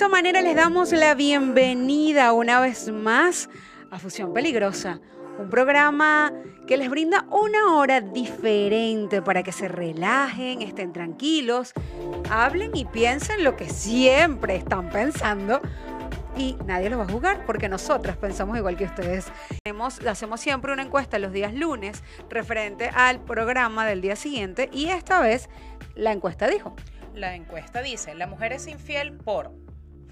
esta manera les damos la bienvenida una vez más a Fusión Peligrosa, un programa que les brinda una hora diferente para que se relajen, estén tranquilos, hablen y piensen lo que siempre están pensando. Y nadie lo va a jugar porque nosotras pensamos igual que ustedes. Hacemos, hacemos siempre una encuesta los días lunes referente al programa del día siguiente y esta vez la encuesta dijo. La encuesta dice, la mujer es infiel por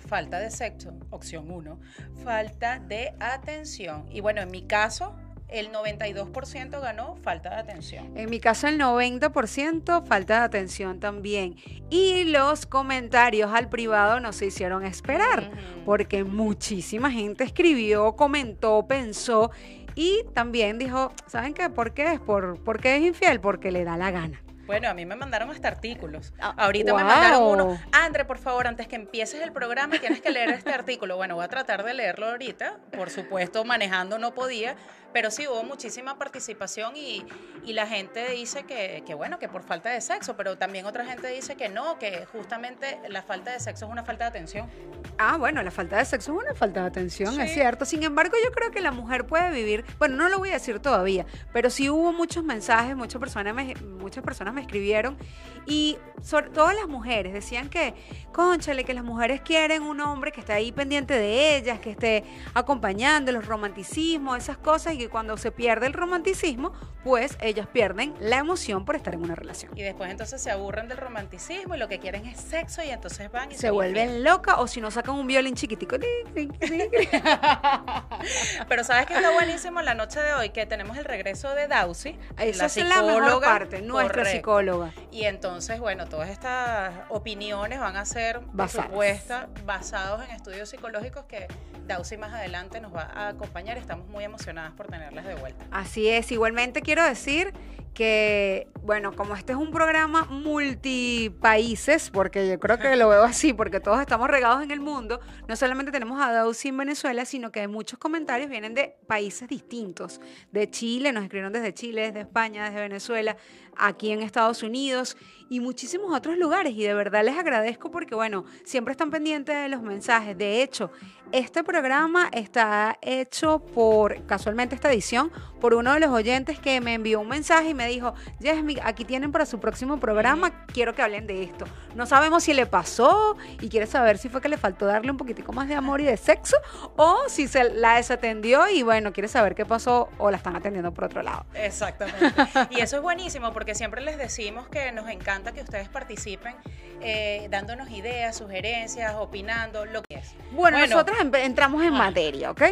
falta de sexo, opción 1, falta de atención. Y bueno, en mi caso, el 92% ganó falta de atención. En mi caso el 90% falta de atención también. Y los comentarios al privado no se hicieron esperar, porque muchísima gente escribió, comentó, pensó y también dijo, ¿saben qué? ¿Por qué es? ¿Por, ¿Por qué es infiel? Porque le da la gana. Bueno, a mí me mandaron hasta artículos. Ah, Ahorita me mandaron uno. André, por favor, antes que empieces el programa tienes que leer este artículo. Bueno, voy a tratar de leerlo ahorita. Por supuesto, manejando no podía, pero sí hubo muchísima participación y, la gente dice que, que, bueno, que por falta de sexo, pero también otra gente dice que no, que justamente la falta de sexo es una falta de atención. Ah, bueno, la falta de sexo es una falta de atención, es cierto. Sin embargo, yo creo que la mujer puede vivir, bueno, no lo voy a decir todavía, pero sí hubo muchos mensajes, muchas personas me, muchas personas me escribieron y sobre, todas las mujeres decían que, conchale, que las mujeres quieren un hombre que esté ahí pendiente de ellas, que esté acompañando los romanticismos, esas cosas que cuando se pierde el romanticismo, pues ellas pierden la emoción por estar en una relación. Y después entonces se aburren del romanticismo y lo que quieren es sexo y entonces van y se, vuelven locas o si no sacan un violín chiquitico. Pero sabes que está buenísimo la noche de hoy que tenemos el regreso de Dausi, Esa es la mejor parte, nuestra psicóloga. Y entonces, bueno, todas estas opiniones van a ser, por supuesto, basados en estudios psicológicos que Dausi más adelante nos va a acompañar. Estamos muy emocionadas por tenerlas de vuelta. Así es, igualmente quiero decir que, bueno, como este es un programa multipaíses, porque yo creo que lo veo así, porque todos estamos regados en el mundo, no solamente tenemos a Dausi en Venezuela, sino que muchos comentarios vienen de países distintos, de Chile, nos escribieron desde Chile, desde España, desde Venezuela, aquí en Estados Unidos y muchísimos otros lugares. Y de verdad les agradezco porque, bueno, siempre están pendientes de los mensajes. De hecho, este programa está hecho por, casualmente esta edición, por uno de los oyentes que me envió un mensaje y me dijo, Jasmine, aquí tienen para su próximo programa, quiero que hablen de esto. No sabemos si le pasó y quiere saber si fue que le faltó darle un poquitico más de amor y de sexo o si se la desatendió y bueno, quiere saber qué pasó o la están atendiendo por otro lado. Exactamente. Y eso es buenísimo porque siempre les decimos que nos encanta que ustedes participen eh, dándonos ideas, sugerencias, opinando, lo que es. Bueno, nosotros entramos en materia, ¿ok?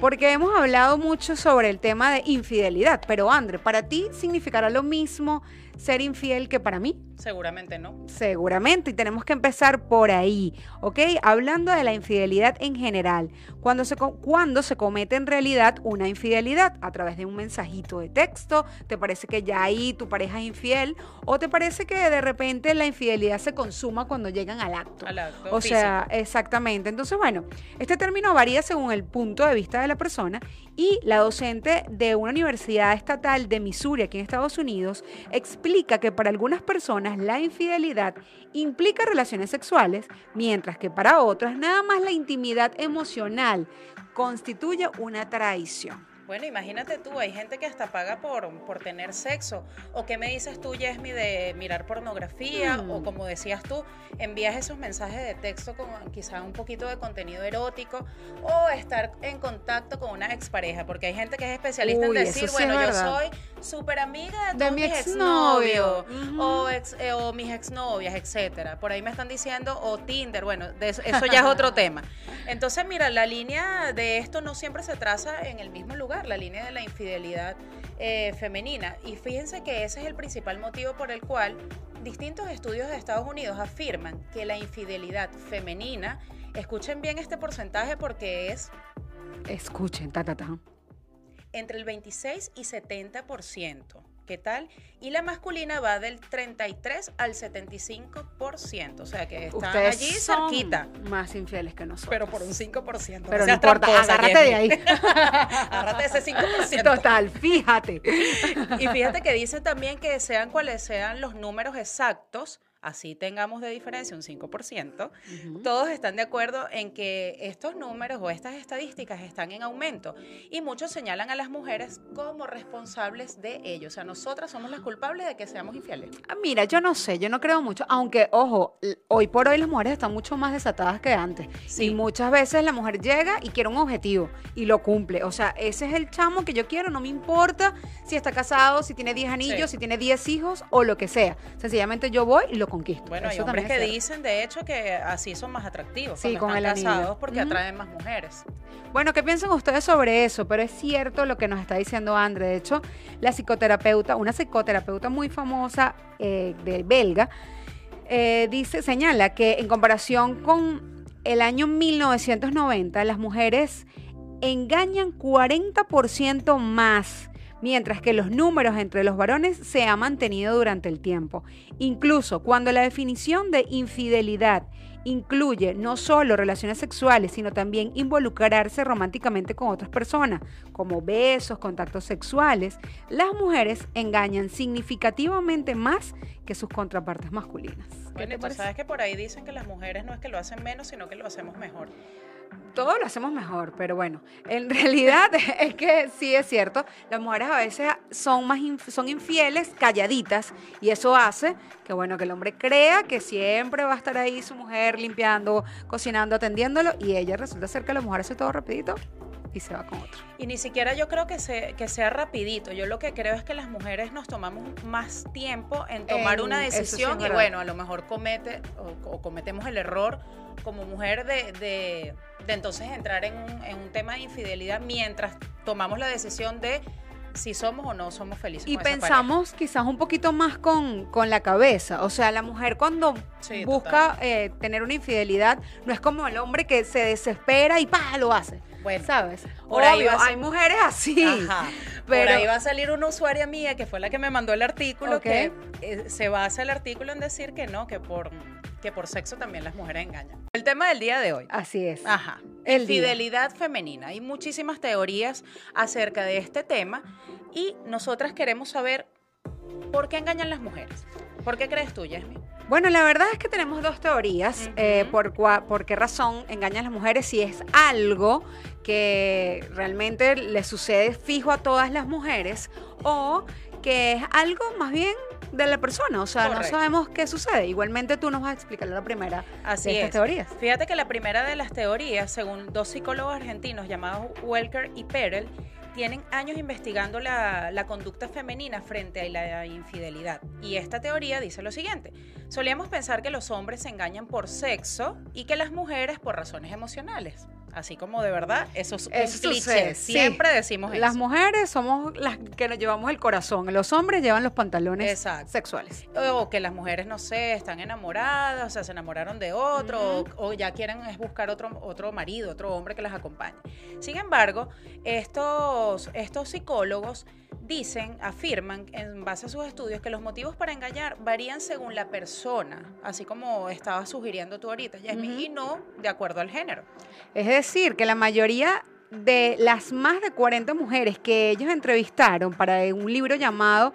Porque hemos hablado mucho sobre el tema de infidelidad, pero André, ¿para ti significará lo mismo ser infiel que para mí? Seguramente no. Seguramente, y tenemos que empezar por ahí, ¿ok? Hablando de la infidelidad en general, cuando se, cuando se comete en realidad una infidelidad a través de un mensajito de texto, ¿te parece que ya ahí tu pareja es infiel? ¿O te parece que de repente la infidelidad se consuma cuando llegan al acto? Al acto. O sea, exactamente. Entonces, bueno, este término varía según el punto de vista de la persona y la docente de una universidad estatal de Missouri, aquí en Estados Unidos, explica que para algunas personas la infidelidad implica relaciones sexuales, mientras que para otras nada más la intimidad emocional constituye una traición. Bueno, imagínate tú, hay gente que hasta paga por, por tener sexo. ¿O qué me dices tú, Yesmi, de mirar pornografía? O mm. como decías tú, envías esos mensajes de texto con quizá un poquito de contenido erótico. O estar en contacto con una expareja. Porque hay gente que es especialista en decir, bueno, yo soy súper amiga de, mi exnovio. o, ex, eh, o mis exnovias, etcétera. Por ahí me están diciendo, o Tinder, bueno, eso, eso ya es otro tema. Entonces, mira, la línea de esto no siempre se traza en el mismo lugar la línea de la infidelidad eh, femenina. Y fíjense que ese es el principal motivo por el cual distintos estudios de Estados Unidos afirman que la infidelidad femenina, escuchen bien este porcentaje porque es... Escuchen, ta, ta, ta. Entre el 26 y 70%. ¿Qué tal? Y la masculina va del 33 al 75%. O sea que están allí cerquita. Más infieles que nosotros. Pero por un 5%. Pero no, importa, agárrate de ahí. agárrate de ese 5%. Total, fíjate. y fíjate que dice también que sean cuales sean los números exactos, así tengamos de diferencia un 5%, todos están de acuerdo en que estos números o estas estadísticas están en aumento y muchos señalan a las mujeres como responsables de ello. O sea, nosotras somos las culpables de que seamos infieles. Ah, mira, yo no sé, yo no creo mucho, aunque, ojo, hoy por hoy las mujeres están mucho más desatadas que antes. Y muchas veces la mujer llega y quiere un objetivo y lo cumple. O sea, ese es el chamo que yo quiero, no me importa si está casado, si tiene 10 anillos, si tiene 10 hijos o lo que sea. Sencillamente yo voy y lo Bueno, hay hombres que dicen, de hecho, que así son más atractivos. Sí, con el casados porque atraen más mujeres. Bueno, ¿qué piensan ustedes sobre eso? Pero es cierto lo que nos está diciendo Andre. De hecho, la psicoterapeuta, una psicoterapeuta muy famosa eh, de belga, eh, dice, señala que en comparación con el año 1990, las mujeres engañan 40% más mientras que los números entre los varones se han mantenido durante el tiempo. Incluso cuando la definición de infidelidad incluye no solo relaciones sexuales, sino también involucrarse románticamente con otras personas, como besos, contactos sexuales, las mujeres engañan significativamente más que sus contrapartes masculinas. Bueno, tú sabes que por ahí dicen que las mujeres no es que lo hacen menos, sino que lo hacemos mejor todo lo hacemos mejor, pero bueno, en realidad es que sí es cierto, las mujeres a veces son más son infieles, calladitas, y eso hace que bueno, que el hombre crea que siempre va a estar ahí su mujer limpiando, cocinando, atendiéndolo, y ella resulta ser que la mujer hace todo rapidito y se va con otro. Y ni siquiera yo creo que, se, que sea rapidito. Yo lo que creo es que las mujeres nos tomamos más tiempo en tomar una decisión y bueno, a lo mejor comete o, cometemos el error como mujer de, de, entonces entrar en un, en un tema de infidelidad mientras tomamos la decisión de si somos o no somos felices. Y pensamos quizás un poquito más con, con, la cabeza. O sea, la mujer cuando busca eh, tener una infidelidad, no es como el hombre que se desespera y ¡pah! lo hace. Bueno, ¿sabes? Por ahí hay mujeres así. Pero... Por ahí va a salir una usuaria mía que fue la que me mandó el artículo, que eh, se basa el artículo en decir que no, que por, que por sexo también las mujeres engañan. El tema del día de hoy. Así es. Ajá. El Fidelidad femenina. Hay muchísimas teorías acerca de este tema y nosotras queremos saber por qué engañan las mujeres. ¿Por qué crees tú, Yasmin? Bueno, la verdad es que tenemos dos teorías. Eh, por, por qué razón engañan las mujeres si es algo que realmente le sucede fijo a todas las mujeres o que es algo más bien de la persona, o sea, no sabemos qué sucede. Igualmente tú nos vas a explicar la primera Así de estas teorías. Fíjate que la primera de las teorías, según dos psicólogos argentinos llamados Welker y Perel, tienen años investigando la, conducta femenina frente a la infidelidad. Y esta teoría dice lo siguiente. Solíamos pensar que los hombres se engañan por sexo y que las mujeres por razones emocionales. Así como de verdad, eso es cliché. Siempre decimos eso. Las mujeres somos las que nos llevamos el corazón. Los hombres llevan los pantalones sexuales. O que las mujeres, no sé, están enamoradas, o sea, se enamoraron de otro, o, ya quieren buscar otro, otro marido, otro hombre que las acompañe. Sin embargo, estos, estos psicólogos dicen, afirman en base a sus estudios que los motivos para engañar varían según la persona, así como estaba sugiriendo tú ahorita, Jasmine, y no de acuerdo al género. Es decir, que la mayoría de las más de 40 mujeres que ellos entrevistaron para un libro llamado,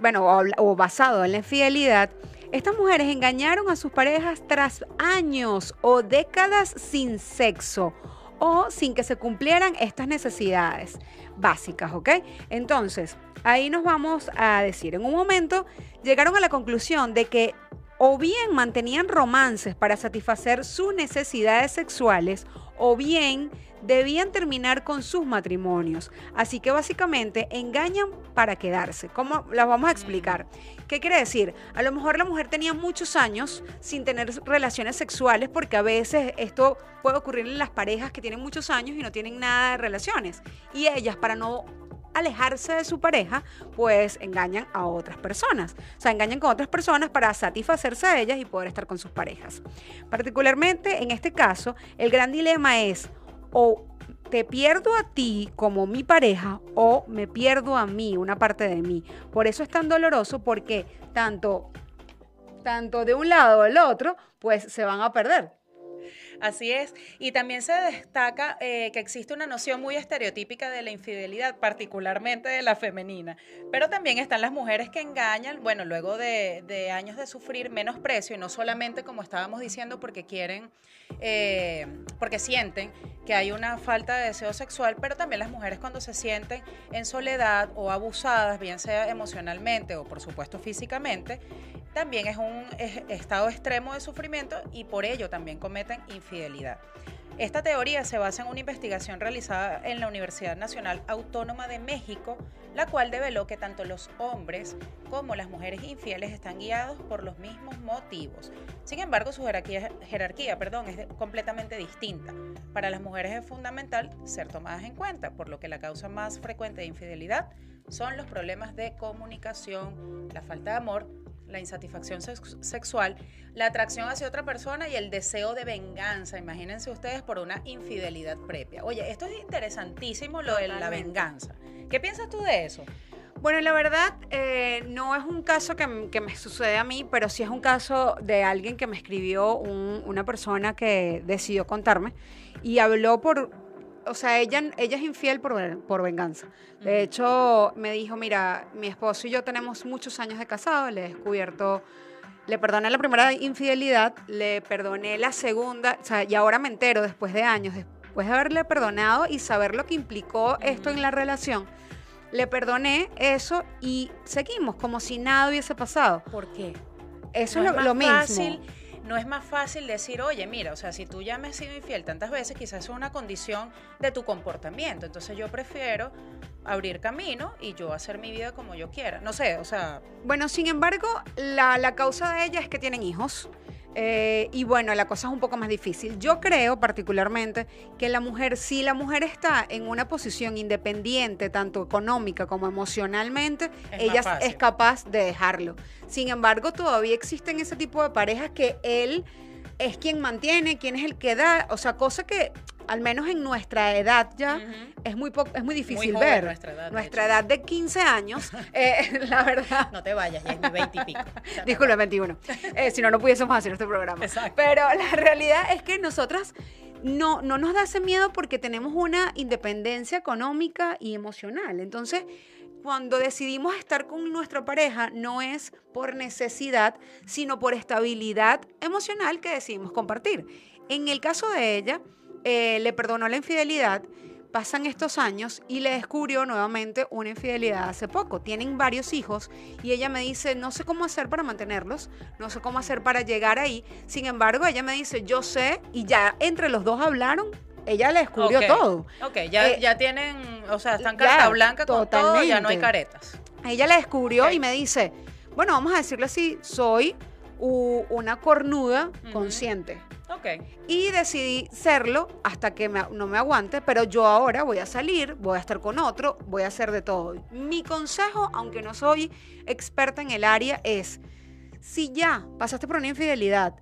bueno, o, basado en la infidelidad, estas mujeres engañaron a sus parejas tras años o décadas sin sexo o sin que se cumplieran estas necesidades básicas, ¿ok? Entonces, ahí nos vamos a decir, en un momento llegaron a la conclusión de que o bien mantenían romances para satisfacer sus necesidades sexuales, o bien debían terminar con sus matrimonios. Así que básicamente engañan para quedarse. ¿Cómo las vamos a explicar? ¿Qué quiere decir? A lo mejor la mujer tenía muchos años sin tener relaciones sexuales porque a veces esto puede ocurrir en las parejas que tienen muchos años y no tienen nada de relaciones. Y ellas, para no alejarse de su pareja, pues engañan a otras personas. O sea, engañan con otras personas para satisfacerse a ellas y poder estar con sus parejas. Particularmente en este caso, el gran dilema es o te pierdo a ti como mi pareja o me pierdo a mí, una parte de mí. Por eso es tan doloroso porque tanto, tanto de un lado o del otro, pues se van a perder. Así es. Y también se destaca eh, que existe una noción muy estereotípica de la infidelidad, particularmente de la femenina. Pero también están las mujeres que engañan, bueno, luego de, años de sufrir menosprecio, y no solamente, como estábamos diciendo, porque quieren, eh, porque sienten que hay una falta de deseo sexual, pero también las mujeres cuando se sienten en soledad o abusadas, bien sea emocionalmente o por supuesto físicamente, también es un estado extremo de sufrimiento y por ello también cometen infidelidad. Esta teoría se basa en una investigación realizada en la Universidad Nacional Autónoma de México, la cual develó que tanto los hombres como las mujeres infieles están guiados por los mismos motivos. Sin embargo, su jerarquía, jerarquía perdón, es completamente distinta. Para las mujeres es fundamental ser tomadas en cuenta, por lo que la causa más frecuente de infidelidad son los problemas de comunicación, la falta de amor, la insatisfacción sexual, la atracción hacia otra persona y el deseo de venganza. Imagínense ustedes por una infidelidad previa. Oye, esto es interesantísimo lo de la venganza. ¿Qué piensas tú de eso? Bueno, la verdad, eh, no es un caso que, me sucede a mí, pero sí es un caso de alguien que me escribió, una persona que decidió contarme y habló por, o sea, ella, ella es infiel por, por venganza. De hecho, me dijo, mira, mi esposo y yo tenemos muchos años de casado, le he descubierto, le perdoné la primera infidelidad, le perdoné la segunda, o sea, y ahora me entero después de años, después de haberle perdonado y saber lo que implicó esto en la relación, le perdoné eso y seguimos como si nada hubiese pasado. ¿Por qué? Eso es, lo, mismo no es más fácil decir, oye, mira, o sea, si tú ya me has sido infiel tantas veces, quizás es una condición de tu comportamiento. Entonces yo prefiero abrir camino y yo hacer mi vida como yo quiera. No sé, o sea... Bueno, sin embargo, la, la causa de ella es que tienen hijos. Eh, y bueno, la cosa es un poco más difícil. Yo creo particularmente que la mujer, si la mujer está en una posición independiente, tanto económica como emocionalmente, ella es capaz de dejarlo. Sin embargo, todavía existen ese tipo de parejas que él es quien mantiene, quien es el que da, o sea, cosa que al menos en nuestra edad ya es muy es muy difícil ver. Nuestra edad, nuestra de, edad de 15 años, eh, la verdad. No te vayas, ya es mi 20 y pico. Disculpe, 21. Eh, si no, no pudiésemos hacer este programa. Exacto. Pero la realidad es que nosotras no, no nos da ese miedo porque tenemos una independencia económica y emocional. Entonces, cuando decidimos estar con nuestra pareja no es por necesidad, sino por estabilidad emocional que decidimos compartir. En el caso de ella, eh, le perdonó la infidelidad, pasan estos años y le descubrió nuevamente una infidelidad hace poco. Tienen varios hijos y ella me dice, no sé cómo hacer para mantenerlos, no sé cómo hacer para llegar ahí. Sin embargo, ella me dice, yo sé, y ya entre los dos hablaron ella le descubrió todo. Ok, ya, eh, ya tienen, o sea, están carta blanca con todo, ya no hay caretas. Ella le descubrió y me dice, bueno, vamos a decirle así, soy una cornuda consciente. Y decidí serlo hasta que no me aguante, pero yo ahora voy a salir, voy a estar con otro, voy a hacer de todo. Mi consejo, aunque no soy experta en el área, es, si ya pasaste por una infidelidad,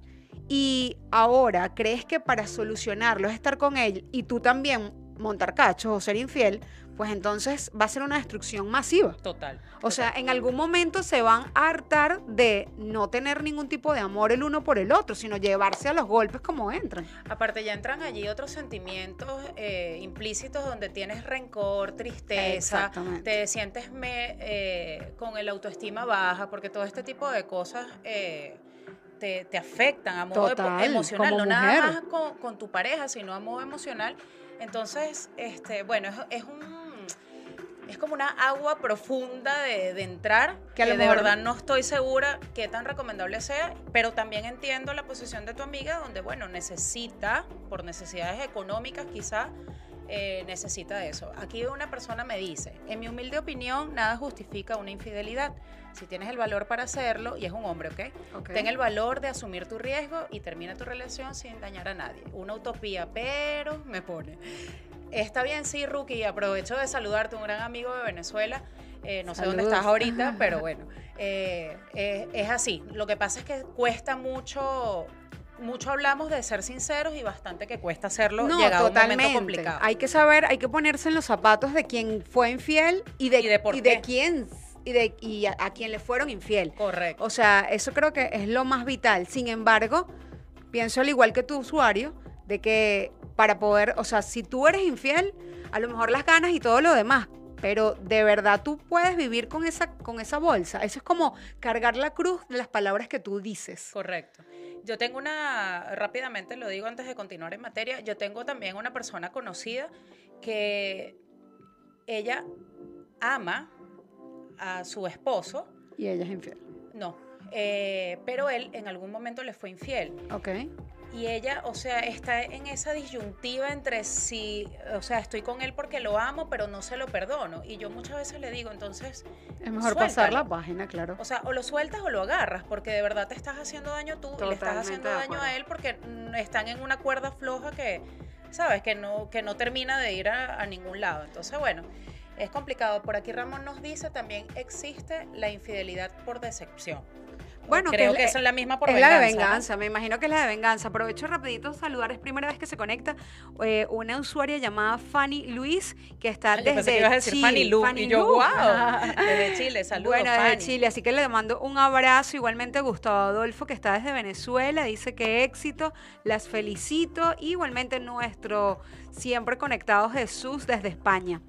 y ahora crees que para solucionarlo es estar con él y tú también montar cachos o ser infiel, pues entonces va a ser una destrucción masiva. Total. O sea, en algún momento se van a hartar de no tener ningún tipo de amor el uno por el otro, sino llevarse a los golpes como entran. Aparte, ya entran allí otros sentimientos eh, implícitos donde tienes rencor, tristeza, te sientes me, eh, con el autoestima baja, porque todo este tipo de cosas... Eh, te, afectan a modo emocional, no nada más con, tu pareja, sino a modo emocional. Entonces, este, bueno, es, un es como una agua profunda de, entrar, que, de verdad no estoy segura qué tan recomendable sea, pero también entiendo la posición de tu amiga, donde, bueno, necesita, por necesidades económicas quizá, eh, necesita eso. Aquí una persona me dice, en mi humilde opinión, nada justifica una infidelidad. Si tienes el valor para hacerlo, y es un hombre, ¿ok? Ten el valor de asumir tu riesgo y termina tu relación sin dañar a nadie. Una utopía, pero me pone. Está bien, sí, Rookie, aprovecho de saludarte, un gran amigo de Venezuela. Eh, no sé dónde estás ahorita, pero bueno, eh, es así. Lo que pasa es que cuesta mucho mucho hablamos de ser sinceros y bastante que cuesta hacerlo no, llegado totalmente. un momento complicado. Hay que saber, hay que ponerse en los zapatos de quien fue infiel y de, y de, quién y, de, y a, quien le fueron infiel. Correcto. O sea, eso creo que es lo más vital. Sin embargo, pienso al igual que tu usuario, de que para poder, o sea, si tú eres infiel, a lo mejor las ganas y todo lo demás, pero de verdad tú puedes vivir con esa, con esa bolsa. Eso es como cargar la cruz de las palabras que tú dices. Correcto. Yo tengo una, rápidamente lo digo antes de continuar en materia, yo tengo también una persona conocida que ella ama a su esposo. Y ella es infiel. No, eh, pero él en algún momento le fue infiel. Ok. Y ella, o sea, está en esa disyuntiva entre si, o sea, estoy con él porque lo amo, pero no se lo perdono. Y yo muchas veces le digo, entonces... Es mejor pasar la página, claro. O sea, o lo sueltas o lo agarras, porque de verdad te estás haciendo daño tú y le estás haciendo daño a él porque están en una cuerda floja que, ¿sabes? Que no, que no termina de ir a, a ningún lado. Entonces, bueno, es complicado. Por aquí Ramón nos dice, también existe la infidelidad por decepción. Bueno, creo que, es la misma por es venganza. la de venganza, me imagino que es la de venganza. Aprovecho rapidito saludar, es primera vez que se conecta eh, una usuaria llamada Fanny Luis, que está Ay, pensé desde que ibas a decir Chile. Fanny Lu, Fanny y yo, Lu. wow, desde Chile, saludos Bueno, desde Fanny. Chile, así que le mando un abrazo. Igualmente Gustavo Adolfo, que está desde Venezuela, dice que éxito, las felicito. Igualmente nuestro siempre conectado Jesús desde España.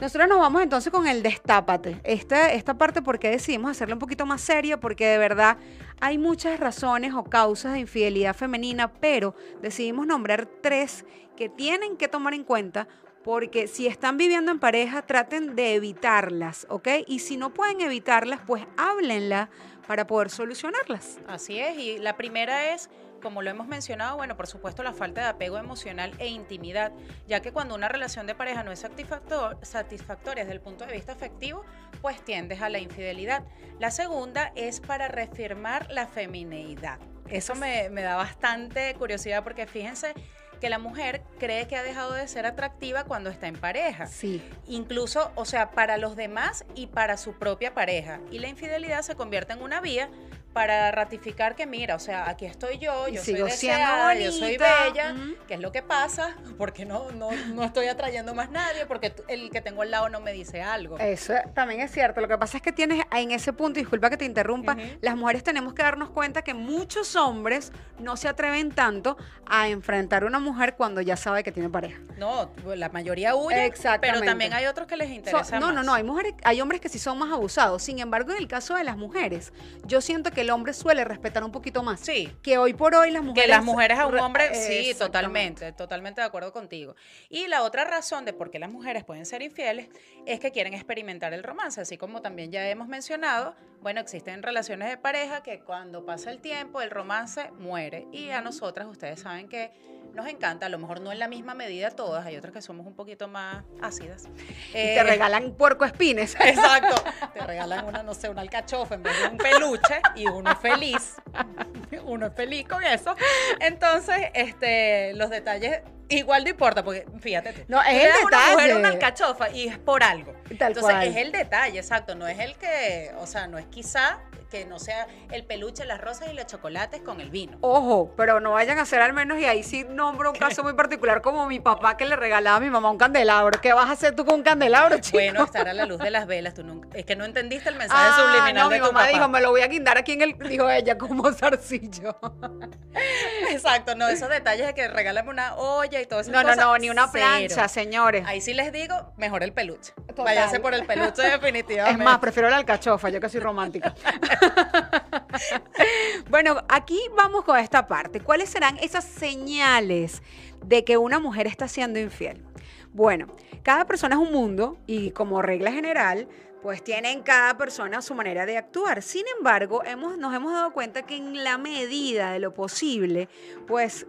Nosotros nos vamos entonces con el destápate. Esta, esta parte, ¿por qué decidimos hacerla un poquito más seria? Porque de verdad hay muchas razones o causas de infidelidad femenina, pero decidimos nombrar tres que tienen que tomar en cuenta porque si están viviendo en pareja, traten de evitarlas, ¿ok? Y si no pueden evitarlas, pues háblenla para poder solucionarlas. Así es, y la primera es, como lo hemos mencionado, bueno, por supuesto la falta de apego emocional e intimidad, ya que cuando una relación de pareja no es satisfactor- satisfactoria desde el punto de vista afectivo, pues tiendes a la infidelidad. La segunda es para reafirmar la femineidad. Eso me, me da bastante curiosidad porque fíjense que la mujer cree que ha dejado de ser atractiva cuando está en pareja. Sí. Incluso, o sea, para los demás y para su propia pareja. Y la infidelidad se convierte en una vía para ratificar que, mira, o sea, aquí estoy yo, yo soy sigo siendo deseada, yo soy bonita. bella, Ujú. ¿qué es lo que pasa? Porque no, no, no estoy atrayendo más nadie, porque el que tengo al lado no me dice algo. Eso también es cierto. Lo que pasa es que tienes en ese punto, disculpa que te interrumpa, las mujeres tenemos que darnos cuenta que muchos hombres no se atreven tanto a enfrentar a una mujer cuando ya sabe que tiene pareja. No, la mayoría huye, Exactamente. pero también hay otros que les interesa no, no, más. no, hay mujeres, hay hombres que sí son más abusados. Sin embargo, en el caso de las mujeres, yo siento que el hombre suele respetar un poquito más. Sí. Que hoy por hoy las mujeres. Que las mujeres a un re- hombre, sí, totalmente, totalmente de acuerdo contigo. Y la otra razón de por qué las mujeres pueden ser infieles es que quieren experimentar el romance, así como también ya hemos mencionado, bueno, existen relaciones de pareja que cuando pasa el tiempo el romance muere y a nosotras ustedes saben que nos encanta, a lo mejor no en la misma medida todas, hay otras que somos un poquito más ácidas. Y te Eh, regalan puerco espines. Exacto. Te regalan una, no sé, una alcachofa en vez de un peluche y uno es feliz. Uno es feliz con eso. Entonces, este, los detalles igual no importa, porque fíjate. No, es el le das a una mujer detalle. una alcachofa y es por algo. Tal Entonces, cual. es el detalle, exacto. No es el que, o sea, no es quizá que no sea el peluche, las rosas y los chocolates con el vino. Ojo, pero no vayan a hacer al menos, y ahí sí nombro un caso muy particular, como mi papá que le regalaba a mi mamá un candelabro. ¿Qué vas a hacer tú con un candelabro, chico? Bueno, estar a la luz de las velas. Tú nunca- es que no entendiste el mensaje Ah, subliminal no, de mi tu mamá papá. dijo, me lo voy a guindar aquí en el, dijo ella, como zarcillo. Exacto, no, esos detalles de que regálame una olla y todo eso. No, no, no, ni una plancha, señores. Ahí sí les digo, mejor el peluche. Total. Váyanse por el peluche definitivamente. Es más, prefiero la alcachofa, yo que soy romántica. bueno, aquí vamos con esta parte. ¿Cuáles serán esas señales de que una mujer está siendo infiel? Bueno, cada persona es un mundo y como regla general, pues tienen cada persona su manera de actuar. Sin embargo, hemos, nos hemos dado cuenta que en la medida de lo posible, pues...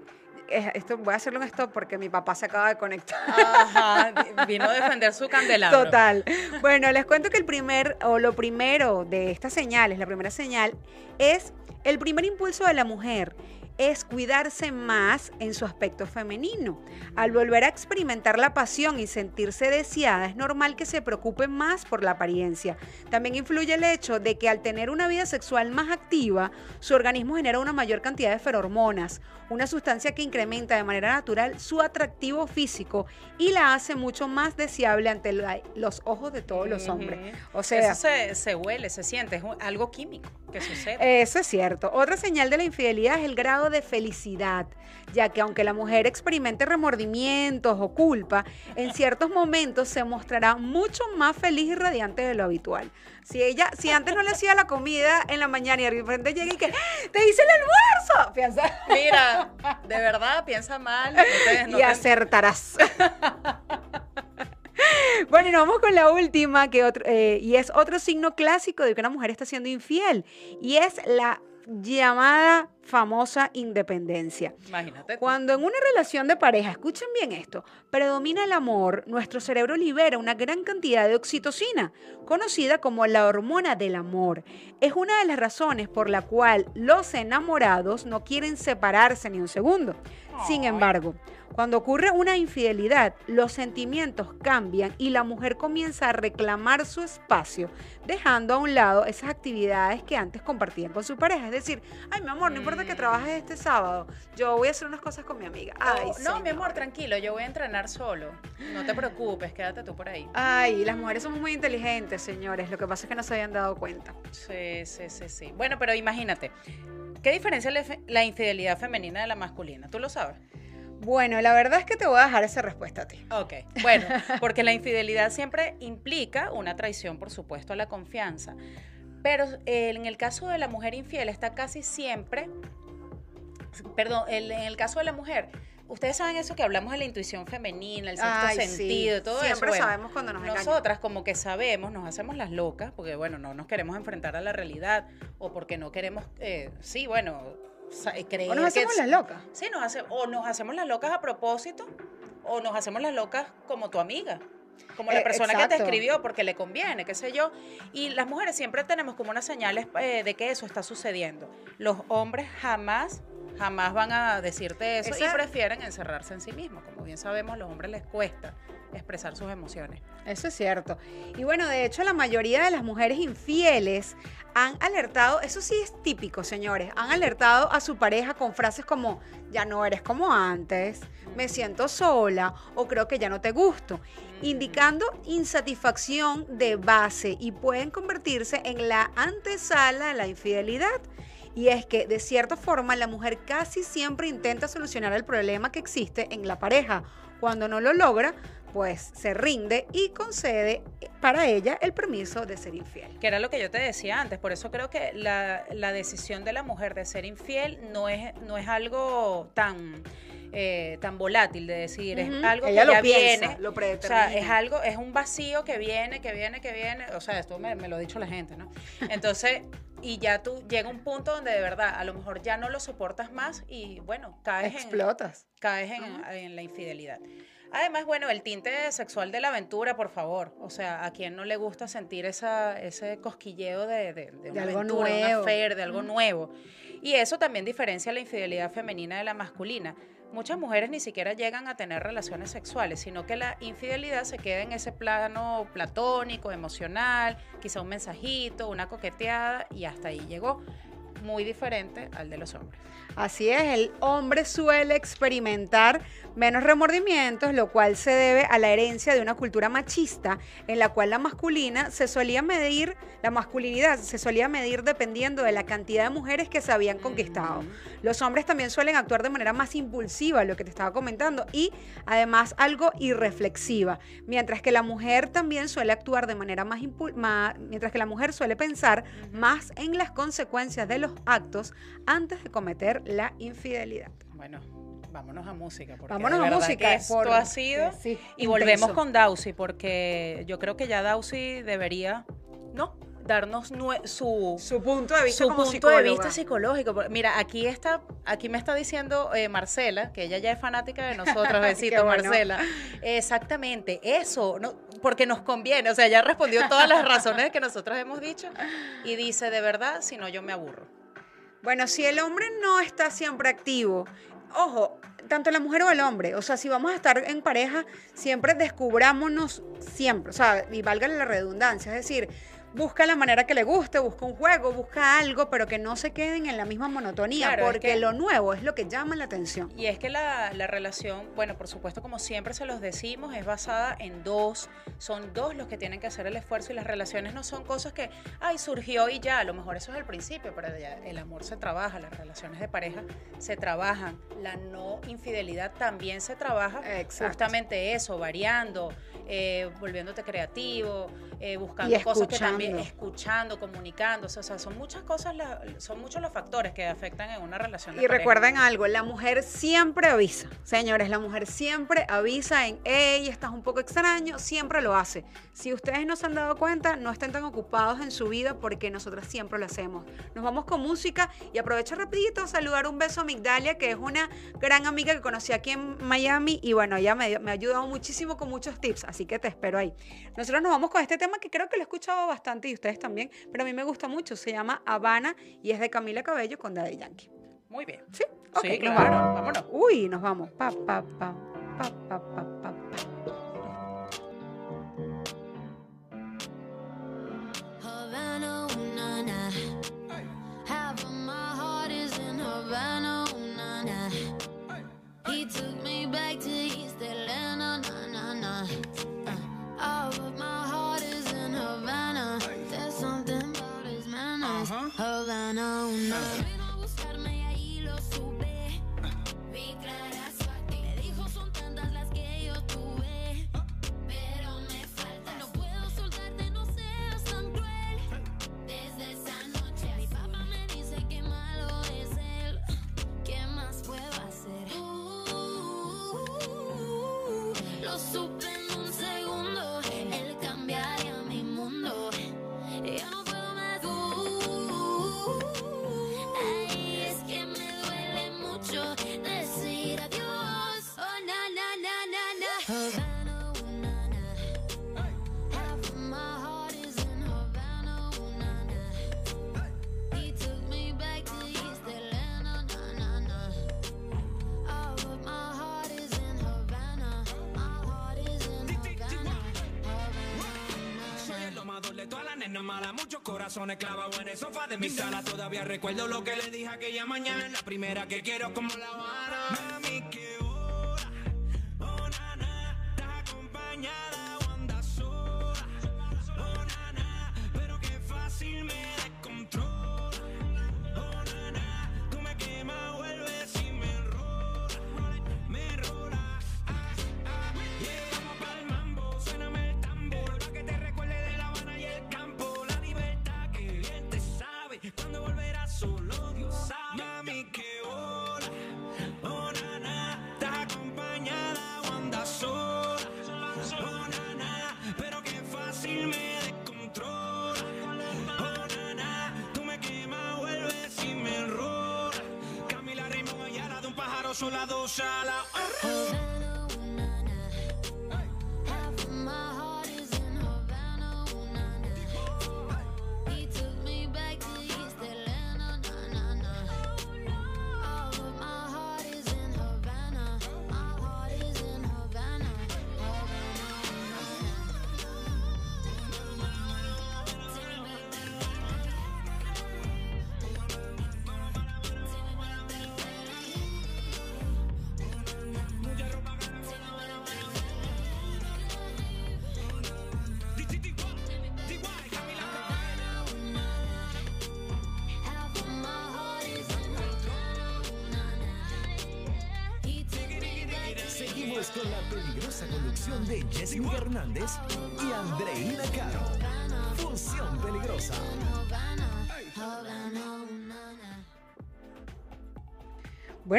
eh, Esto, voy a hacerlo en stop porque mi papá se acaba de conectar. Ajá, vino a defender su candelabro. Total. Bueno, les cuento que el primer, o lo primero de estas señales, la primera señal, es el primer impulso de la mujer es cuidarse más en su aspecto femenino. Al volver a experimentar la pasión y sentirse deseada, es normal que se preocupe más por la apariencia. También influye el hecho de que al tener una vida sexual más activa, su organismo genera una mayor cantidad de ferormonas, una sustancia que incrementa de manera natural su atractivo físico y la hace mucho más deseable ante la- los ojos de todos los hombres. O sea, Eso se, se huele, se siente, es un- algo químico que sucede. eso es cierto. Otra señal de la infidelidad es el grado estado de felicidad, ya que aunque la mujer experimente remordimientos o culpa, en ciertos momentos se mostrará mucho más feliz y radiante de lo habitual. Si ella, si antes no le hacía la comida en la mañana y de repente llega y que te hice el almuerzo, piensa. Mira, de verdad, piensa mal. y acertarás. Bueno, y nos vamos con la última, que otro, eh, y es otro signo clásico de que una mujer está siendo infiel, y es la llamada famosa independencia. Imagínate. Cuando en una relación de pareja, escuchen bien esto, predomina el amor, nuestro cerebro libera una gran cantidad de oxitocina, conocida como la hormona del amor. Es una de las razones por la cual los enamorados no quieren separarse ni un segundo. Sin embargo, cuando ocurre una infidelidad, los sentimientos cambian y la mujer comienza a reclamar su espacio, dejando a un lado esas actividades que antes compartían con su pareja. Es decir, ay, mi amor, no importa que mm. trabajes este sábado, yo voy a hacer unas cosas con mi amiga. Ay, no, mi amor, tranquilo, yo voy a entrenar solo. No te preocupes, quédate tú por ahí. Ay, las mujeres somos muy inteligentes, señores. Lo que pasa es que no se habían dado cuenta. Sí, sí, sí, sí. Bueno, pero imagínate, ¿qué diferencia la infidelidad femenina de la masculina? ¿Tú lo sabes? Bueno, la verdad es que te voy a dejar esa respuesta a ti. Ok, bueno, porque la infidelidad siempre implica una traición, por supuesto, a la confianza. Pero eh, en el caso de la mujer infiel está casi siempre, perdón, en el caso de la mujer, ustedes saben eso que hablamos de la intuición femenina, el sexto sentido, todo eso. Siempre sabemos cuando nos Nosotras como que sabemos, nos hacemos las locas, porque bueno, no nos queremos enfrentar a la realidad o porque no queremos, eh, sí, bueno o nos hacemos las locas. Sí, nos hace, o nos hacemos las locas a propósito, o nos hacemos las locas como tu amiga. Como la eh, persona que te escribió porque le conviene, qué sé yo. Y las mujeres siempre tenemos como unas señales eh, de que eso está sucediendo. Los hombres jamás, jamás van a decirte eso y prefieren encerrarse en sí mismos. Como bien sabemos, a los hombres les cuesta expresar sus emociones. Eso es cierto. Y bueno, de hecho la mayoría de las mujeres infieles han alertado, eso sí es típico, señores, han alertado a su pareja con frases como, ya no eres como antes, me siento sola o creo que ya no te gusto, indicando insatisfacción de base y pueden convertirse en la antesala de la infidelidad. Y es que, de cierta forma, la mujer casi siempre intenta solucionar el problema que existe en la pareja. Cuando no lo logra, pues se rinde y concede para ella el permiso de ser infiel. Que era lo que yo te decía antes, por eso creo que la, decisión de la mujer de ser infiel no es, no es algo tan... Eh, tan volátil de decir, es algo que ya viene, lo o sea, es algo, es un vacío que viene, que viene, que viene, o sea, esto me, lo ha dicho la gente, ¿no? Entonces, y ya tú llega un punto donde de verdad a lo mejor ya no lo soportas más y bueno, caes Explotas. en caes en, en la infidelidad. Además, bueno, el tinte sexual de la aventura, por favor. O sea, a quien no le gusta sentir esa, ese cosquilleo de, de, de, algo nuevo. de algo nuevo. Y eso también diferencia la infidelidad femenina de la masculina. Muchas mujeres ni siquiera llegan a tener relaciones sexuales, sino que la infidelidad se queda en ese plano platónico, emocional, quizá un mensajito, una coqueteada y hasta ahí llegó. Muy diferente al de los hombres. Así es, el hombre suele experimentar menos remordimientos, lo cual se debe a la herencia de una cultura machista en la cual la masculina se solía medir, la masculinidad se solía medir dependiendo de la cantidad de mujeres que se habían conquistado. Los hombres también suelen actuar de manera más impulsiva, lo que te estaba comentando, y además algo irreflexiva, mientras que la mujer también suele actuar de manera más, más mientras que la mujer suele pensar más en las consecuencias de los actos antes de cometer la infidelidad. Bueno, vámonos a música. Porque vámonos a música. esto ha sido. y volvemos con Dausi, porque yo creo que ya Dausi debería, ¿no? darnos su, su punto de vista su punto de vista psicológico mira aquí está aquí me está diciendo eh, Marcela que ella ya es fanática de nosotros besito Marcela exactamente eso no porque nos conviene o sea ella respondió todas las razones que nosotros hemos dicho y dice de verdad si no yo me aburro bueno, si el hombre no está siempre activo, ojo, tanto la mujer o el hombre, o sea, si vamos a estar en pareja, siempre descubrámonos siempre, o sea, y valga la redundancia, es decir, busca la manera que le guste, busca un juego, busca algo, pero que no se queden en la misma monotonía, Claro, es porque que- lo nuevo es lo que llama la atención. Y es que la, la relación, bueno, por supuesto, como siempre se los decimos, es basada en dos. Son dos los que tienen que hacer el esfuerzo y las relaciones no son cosas que, ay, surgió y ya. A lo mejor eso es el principio, pero ya el amor se trabaja, las relaciones de pareja se trabajan. La no infidelidad también se trabaja. Exacto. Justamente eso, variando, eh, volviéndote creativo, eh, buscando cosas que también, escuchando. comunicándose. O sea, son muchas cosas, la- son muchos los factores que afectan en una relación de Y pareja. recuerden algo, la mujer siempre avisa. Señores, la mujer siempre avisa en, hey, estás un poco extraño, siempre lo hace. Si ustedes no se han dado cuenta, no estén tan ocupados en su vida porque nosotras siempre lo hacemos. Nos vamos con música y aprovecho rapidito a saludar un beso a Migdalia, que es una gran amiga que conocí aquí en Miami y bueno, ella me, me ha ayudado muchísimo con muchos tips, así que te espero ahí. Nosotros nos vamos con este tema que creo que lo he escuchado bastante y ustedes también, pero a mí me gusta mucho, se llama Habana y es de Camila Cabello con Daddy Yankee. Muy bien. Sí, ok, Sí, claro, vamos. vámonos. Uy, nos vamos. Pa, pa, pa, pa, pa, pa, pa, na, na. He took me back to East Atlanta, na, na, na. Uh, of my heart is in Havana. There's something about his manners. Havana, ooh, malas, muchos corazones clavados en el sofá de mi sala. Todavía recuerdo lo que le dije aquella mañana, la primera que quiero como la sola, dos alas Oh.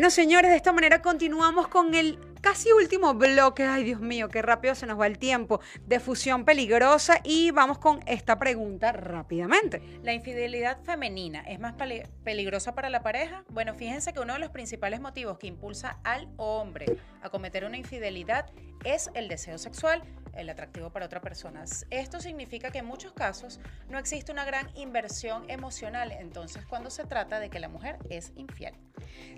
Bueno, señores, de esta manera continuamos con el casi último bloque. Ay, Dios mío, qué rápido se nos va el tiempo de fusión peligrosa. Y vamos con esta pregunta rápidamente. La infidelidad femenina es más peli- peligrosa para la pareja. Bueno, fíjense que uno de los principales motivos que impulsa al hombre a cometer una infidelidad es el deseo sexual, el atractivo para otra persona. Esto significa que en muchos casos no existe una gran inversión emocional, entonces cuando se trata de que la mujer es infiel.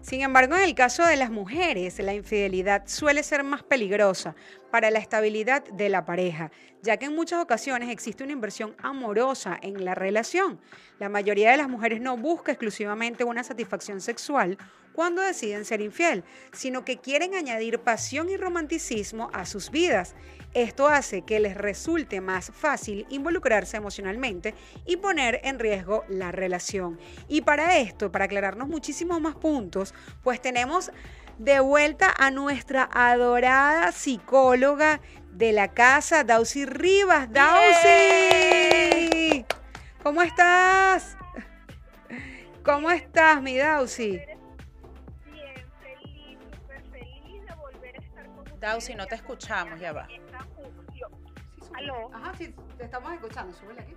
Sin embargo, en el caso de las mujeres, la infidelidad suele ser más peligrosa para la estabilidad de la pareja, ya que en muchas ocasiones existe una inversión amorosa en la relación. La mayoría de las mujeres no busca exclusivamente una satisfacción sexual cuando deciden ser infiel, sino que quieren añadir pasión y romanticismo a sus vidas. Esto hace que les resulte más fácil involucrarse emocionalmente y poner en riesgo la relación. Y para esto, para aclararnos muchísimos más puntos, pues tenemos de vuelta a nuestra adorada psicóloga de la casa, Dausi Rivas. Dausi, ¿cómo estás? ¿Cómo estás, mi Dausi? Dausi, no te escuchamos, ya va. Aló. Ajá, sí, te estamos escuchando, súbele aquí.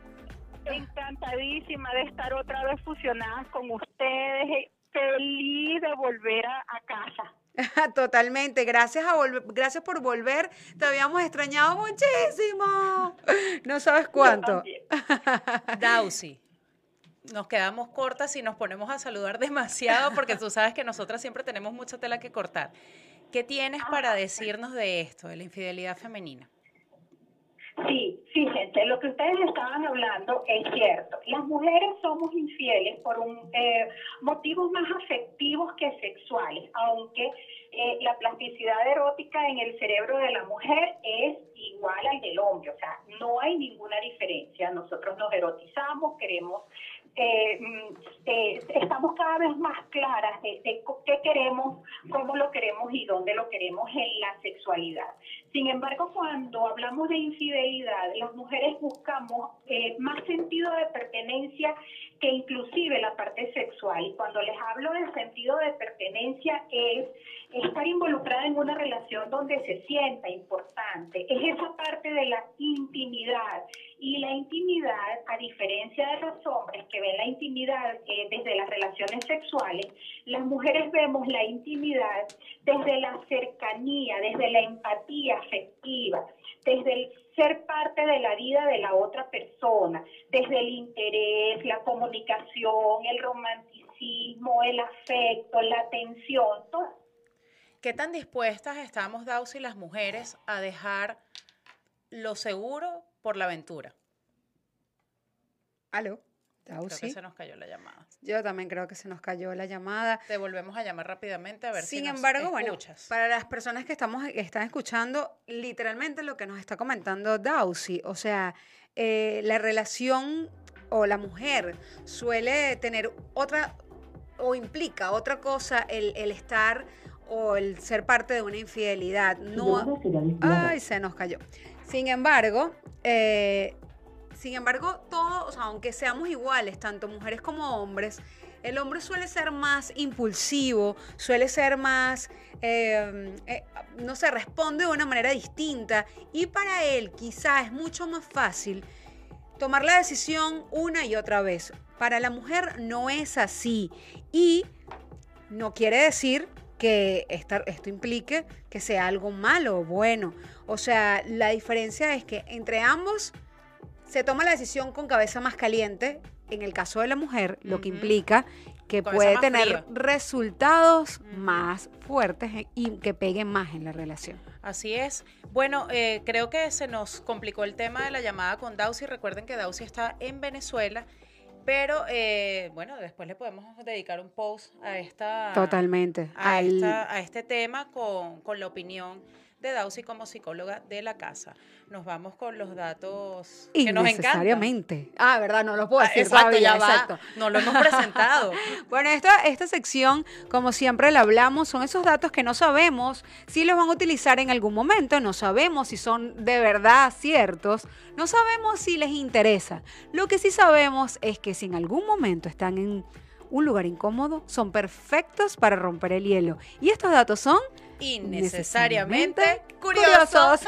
Encantadísima de estar otra vez fusionadas con ustedes. eh, Feliz de volver a, a casa. Totalmente, gracias, a volver, gracias por volver. Te habíamos extrañado muchísimo. No sabes cuánto. Dausi, nos quedamos cortas y nos ponemos a saludar demasiado porque tú sabes que nosotras siempre tenemos mucha tela que cortar. ¿Qué tienes para decirnos de esto, de la infidelidad femenina? Sí, fíjense, lo que ustedes estaban hablando es cierto. Las mujeres somos infieles por un, eh, motivos más afectivos que sexuales, aunque eh, la plasticidad erótica en el cerebro de la mujer es igual al del hombre, o sea, no hay ninguna diferencia. Nosotros nos erotizamos, queremos, eh, mm, eh, estamos cada vez más claras de, de qué queremos, cómo lo queremos y dónde lo queremos en la sexualidad. Sin embargo, cuando hablamos de infidelidad, las mujeres buscamos eh, más sentido de pertenencia que inclusive la parte sexual. Cuando les hablo del sentido de pertenencia es estar involucrada en una relación donde se sienta importante. Es esa parte de la intimidad. Y la intimidad, a diferencia de los hombres que ven la intimidad eh, desde las relaciones sexuales, las mujeres vemos la intimidad desde la cercanía, desde la empatía afectiva, desde el ser parte de la vida de la otra persona, desde el interés, la comunicación, el romanticismo, el afecto, la atención, todo ¿Qué tan dispuestas estamos, Dausi, las mujeres a dejar lo seguro por la aventura? Aló, Creo que se nos cayó la llamada. Yo también creo que se nos cayó la llamada. Te volvemos a llamar rápidamente a ver si Sin nos embargo, bueno, para las personas que estamos que están escuchando, literalmente lo que nos está comentando Dausi, o sea, eh, la relación o la mujer suele tener otra o implica otra cosa el, el estar o el ser parte de una infidelidad. No, ay, se nos cayó. Sin embargo, eh, sin embargo, todo, o sea, aunque seamos iguales, tanto mujeres como hombres, el hombre suele ser más impulsivo, suele ser más, eh, eh, no sé, responde de una manera distinta y para él quizá es mucho más fácil tomar la decisión una y otra vez. Para la mujer no es así y no quiere decir que esto implique que sea algo malo o bueno. O sea, la diferencia es que entre ambos se toma la decisión con cabeza más caliente, en el caso de la mujer, lo que implica que Cabeza puede tener resultados más fuertes e- y que peguen más en la relación. Así es. Bueno, eh, creo que se nos complicó el tema de la llamada con Dausi. Recuerden que Dausi está en Venezuela, pero eh, bueno, después le podemos dedicar un post a esta Totalmente. a, Al- esta- a este tema con, con la opinión de Dausi como psicóloga de la casa. Nos vamos con los datos que nos encantan. Innecesariamente. Ah, ¿verdad? No lo puedo Ah, decir exacto, todavía, ya va. exacto. No lo hemos presentado. Bueno, esta, esta sección, como siempre la hablamos, son esos datos que no sabemos si los van a utilizar en algún momento, no sabemos si son de verdad ciertos, no sabemos si les interesa. Lo que sí sabemos es que si en algún momento están en un lugar incómodo, son perfectos para romper el hielo. Y estos datos son Innecesariamente curiosos.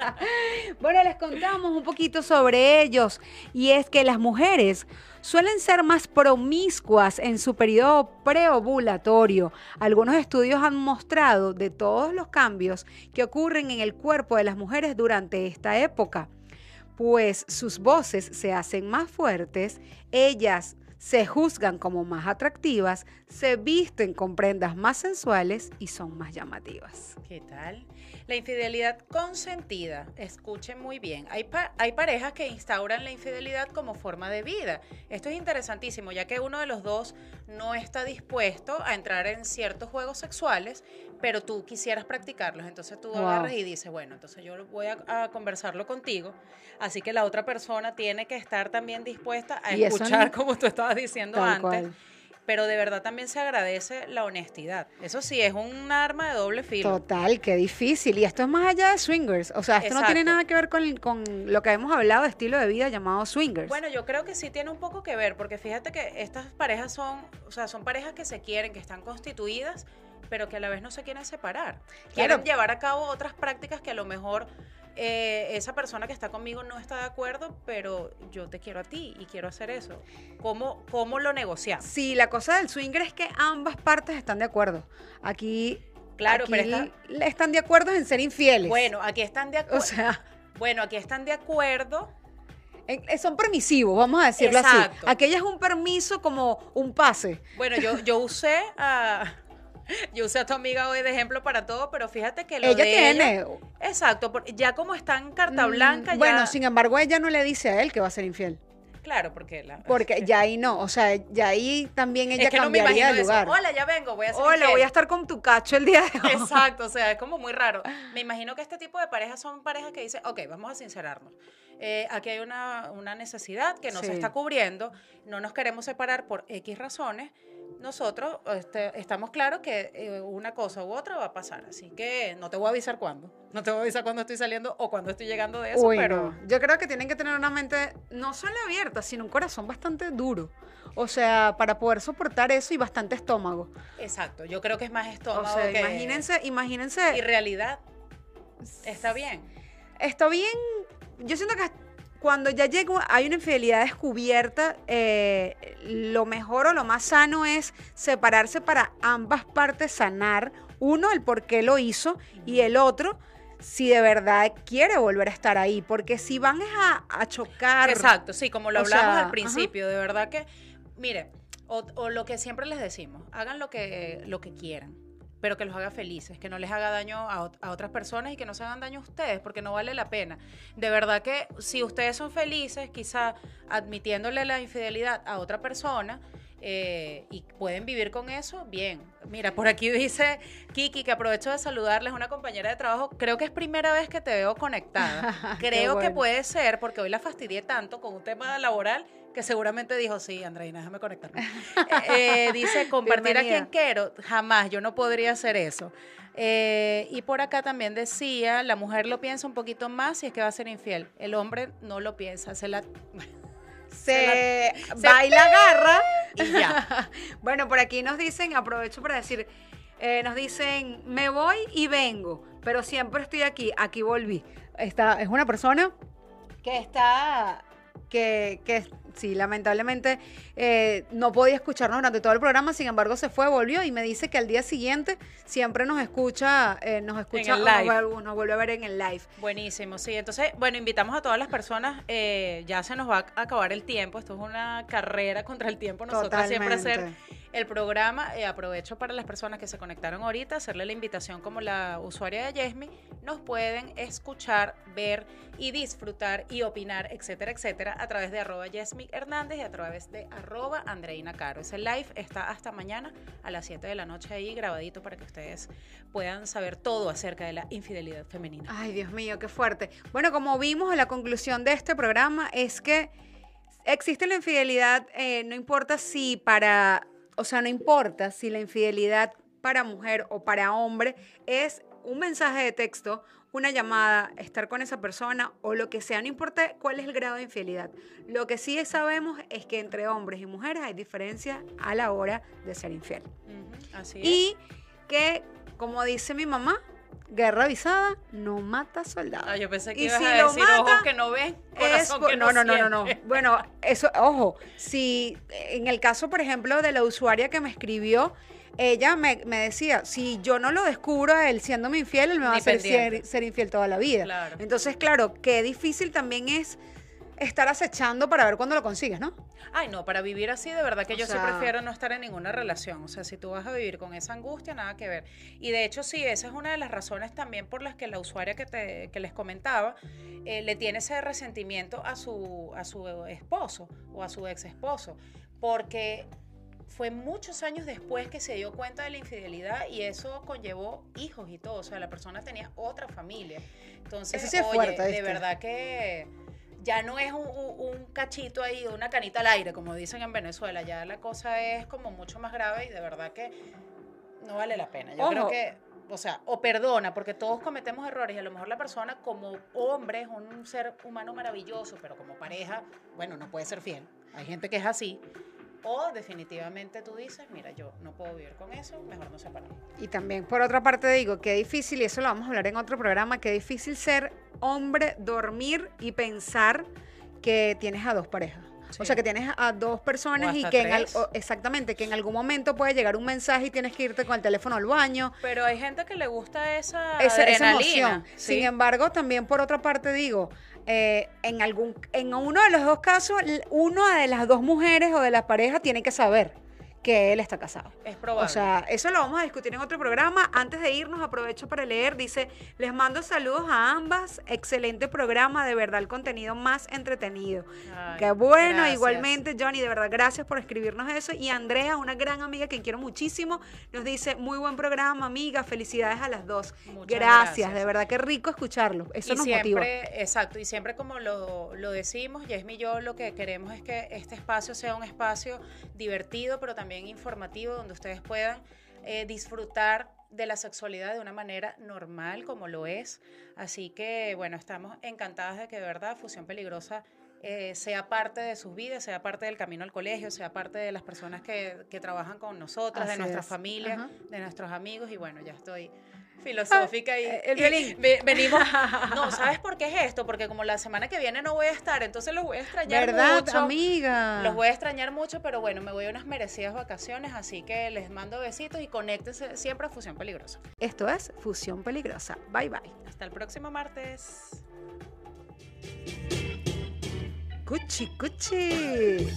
bueno, les contamos un poquito sobre ellos y es que las mujeres suelen ser más promiscuas en su periodo preovulatorio. Algunos estudios han mostrado de todos los cambios que ocurren en el cuerpo de las mujeres durante esta época, pues sus voces se hacen más fuertes, ellas se juzgan como más atractivas, se visten con prendas más sensuales y son más llamativas. ¿Qué tal? La infidelidad consentida, escuchen muy bien, hay, hay parejas que instauran la infidelidad como forma de vida. Esto es interesantísimo, ya que uno de los dos no está dispuesto a entrar en ciertos juegos sexuales, pero tú quisieras practicarlos. Entonces tú Wow. agarras y dices, bueno, entonces yo voy a, a conversarlo contigo. Así que la otra persona tiene que estar también dispuesta a escuchar, no- como tú estabas diciendo antes cual. Pero de verdad también se agradece la honestidad. Eso sí, es un arma de doble filo. Total, qué difícil. Y esto es más allá de swingers. O sea, esto no tiene nada que ver con, con lo que hemos hablado de estilo de vida llamado swingers. Bueno, yo creo que sí tiene un poco que ver, porque fíjate que estas parejas son, o sea, son parejas que se quieren, que están constituidas, pero que a la vez no se quieren separar. Quieren Claro. llevar a cabo otras prácticas que a lo mejor eh, esa persona que está conmigo no está de acuerdo, pero yo te quiero a ti y quiero hacer eso. ¿Cómo, cómo lo negociamos? Sí, la cosa del swinger es que ambas partes están de acuerdo. Aquí, Claro, pero aquí están de acuerdo en ser infieles. Bueno, aquí están de acuerdo. o sea, bueno, aquí están de acuerdo. eh, son permisivos, vamos a decirlo Exacto. así. Aquella es un permiso como un pase. Bueno, yo, yo usé a. Yo usé a tu amiga hoy de ejemplo para todo, pero fíjate que lo Ella de tiene. ella- exacto, ya como está en carta Mm, blanca, ya. Bueno, sin embargo, ella no le dice a él que va a ser infiel. Claro, porque la. Porque ya ahí no. O sea, ya ahí también ella es que no me cambiaría de lugar. eso. Hola, ya vengo, voy a ser Hola, infiel. voy a estar con tu cacho el día de hoy. Exacto, o sea, es como muy raro. Me imagino que este tipo de parejas son parejas que dicen, ok, vamos a sincerarnos. Eh, aquí hay una, una necesidad que no Sí. se está cubriendo, no nos queremos separar por X razones. Nosotros este, estamos claros que eh, una cosa u otra va a pasar, así que no te voy a avisar cuándo. No te voy a avisar cuándo estoy saliendo o cuándo estoy llegando de eso, Uy, pero... no. Yo creo que tienen que tener una mente no solo abierta, sino un corazón bastante duro. O sea, para poder soportar eso y bastante estómago. Exacto, yo creo que es más O estómago sea, que... imagínense, imagínense. Y realidad. Está bien. Está bien. Yo siento que cuando ya llega, hay una infidelidad descubierta, eh, lo mejor o lo más sano es separarse para ambas partes sanar. Uno, el por qué lo hizo, y el otro, si de verdad quiere volver a estar ahí. Porque si van a, a chocar. Exacto, sí, como lo hablamos sea, al ajá. principio, de verdad que, mire, o, o lo que siempre les decimos, hagan lo que, lo que quieran, pero que los haga felices, que no les haga daño a, ot- a otras personas y que no se hagan daño a ustedes, porque no vale la pena. De verdad que si ustedes son felices, quizá admitiéndole la infidelidad a otra persona, eh, y pueden vivir con eso, bien. Mira, por aquí dice Kiki, que aprovecho de saludarles, una compañera de trabajo. Creo que es primera vez que te veo conectada. Creo que puede ser, porque hoy la fastidié tanto con un tema laboral que seguramente dijo, sí, Andreina, déjame conectarme. Eh, eh, dice, compartir a quien quiero. Jamás, yo no podría hacer eso. Eh, y por acá también decía, la mujer lo piensa un poquito más si es que va a ser infiel. El hombre no lo piensa, se la... se, se- baila garra Y ya. bueno, por aquí nos dicen, aprovecho para decir, eh, nos dicen, me voy y vengo, pero siempre estoy aquí, aquí volví. Esta es una persona que está, que, que sí, lamentablemente eh, no podía escucharnos durante todo el programa, sin embargo se fue, volvió y me dice que al día siguiente siempre nos escucha, eh, nos escucha, el o nos live. vuelve- nos vuelve a ver en el live. Buenísimo, sí. Entonces, bueno, invitamos a todas las personas. eh, ya se nos va a acabar el tiempo. Esto es una carrera contra el tiempo. Nosotros siempre hacer el programa. eh, aprovecho para las personas que se conectaron ahorita, hacerle la invitación como la usuaria de Yesmi. Nos pueden escuchar, ver y disfrutar y opinar, etcétera, etcétera, a través de arroba Yesmi Hernández y a través de arroba Andreina Caro. Ese live está hasta mañana a las 7 de la noche ahí grabadito para que ustedes puedan saber todo acerca de la infidelidad femenina. Ay, Dios mío, qué fuerte. Bueno, como vimos, la conclusión de este programa es que existe la infidelidad, eh, no importa si para, o sea, no importa si la infidelidad para mujer o para hombre es un mensaje de texto, una llamada, estar con esa persona o lo que sea, no importa cuál es el grado de infidelidad. Lo que sí sabemos es que entre hombres y mujeres hay diferencia a la hora de ser infiel. Ujú, Así es. Y que, como dice mi mamá, guerra avisada no mata soldado. Ah, yo pensé que Y ibas si a decir mata, ojos que no ven, Es corazón que no, no, no, no, no, no. Bueno, eso, ojo, si en el caso, por ejemplo, de la usuaria que me escribió, ella me, me decía, si yo no lo descubro a él siéndome infiel, él me va a hacer ser, ser infiel toda la vida. Claro. Entonces, claro, qué difícil también es estar acechando para ver cuándo lo consigues, ¿no? Ay, no, para vivir así, de verdad que O yo sí prefiero no estar en ninguna relación. O sea, si tú vas a vivir con esa angustia, nada que ver. Y de hecho, sí, esa es una de las razones también por las que la usuaria que, te, que les comentaba eh, le tiene ese resentimiento a su, a su esposo o a su ex esposo. Porque fue muchos años después que se dio cuenta de la infidelidad y eso conllevó hijos y todo. O sea, la persona tenía otra familia. Entonces, Eso sí es oye, fuerte, de verdad que ya no es un, un- cachito ahí, una canita al aire, como dicen en Venezuela. Ya la cosa es como mucho más grave y de verdad que no vale la pena. Yo creo Ojo. que, o sea, o perdona, porque todos cometemos errores y a lo mejor la persona como hombre es un ser humano maravilloso, pero como pareja, bueno, no puede ser fiel. Hay gente que es así. O definitivamente tú dices, mira, yo no puedo vivir con eso, mejor nos separamos. Y también, por otra parte, digo, qué difícil, y eso lo vamos a hablar en otro programa, qué difícil ser hombre, dormir y pensar que tienes a dos parejas. O sea, que tienes a dos personas y que en al- tres. o- exactamente, que en algún momento puede llegar un mensaje y tienes que irte con el teléfono al baño. Pero hay gente que le gusta esa, Esa, emoción. ¿sí? Sin embargo, también por otra parte digo, eh, en algún, en uno de los dos casos, una de las dos mujeres o de la pareja tiene que saber que él está casado. es probable. O sea, eso lo vamos a discutir en otro programa. Antes de irnos, aprovecho para leer. Dice, les mando saludos a ambas. Excelente programa, de verdad, el contenido más entretenido. Ay, Qué bueno, gracias. igualmente, Johnny, de verdad, gracias por escribirnos eso. Y Andrea, una gran amiga que quiero muchísimo, nos dice, muy buen programa, amiga, felicidades a las dos. Muchas gracias, gracias. de verdad, qué rico escucharlo. Eso y nos siempre, motiva. exacto, y siempre como lo, lo decimos, Yesmi y yo lo que queremos es que este espacio sea un espacio divertido, pero también informativo, donde ustedes puedan eh, disfrutar de la sexualidad de una manera normal, como lo es. Así que, bueno, estamos encantadas de que de verdad Fusión Peligrosa eh, sea parte de sus vidas, sea parte del camino al colegio, sea parte de las personas que, que trabajan con nosotras, de nuestra es. familia, Ajá. de nuestros amigos, y bueno, ya estoy filosófica y, eh, el violín. venimos no sabes por qué es esto porque como la semana que viene no voy a estar entonces los voy a extrañar ¿Verdad, mucho amiga? los voy a extrañar mucho pero bueno me voy a unas merecidas vacaciones así que les mando besitos y conéctense siempre a Fusión Peligrosa Esto es Fusión Peligrosa. Bye, bye. hasta el próximo martes Cuchi, cuchi.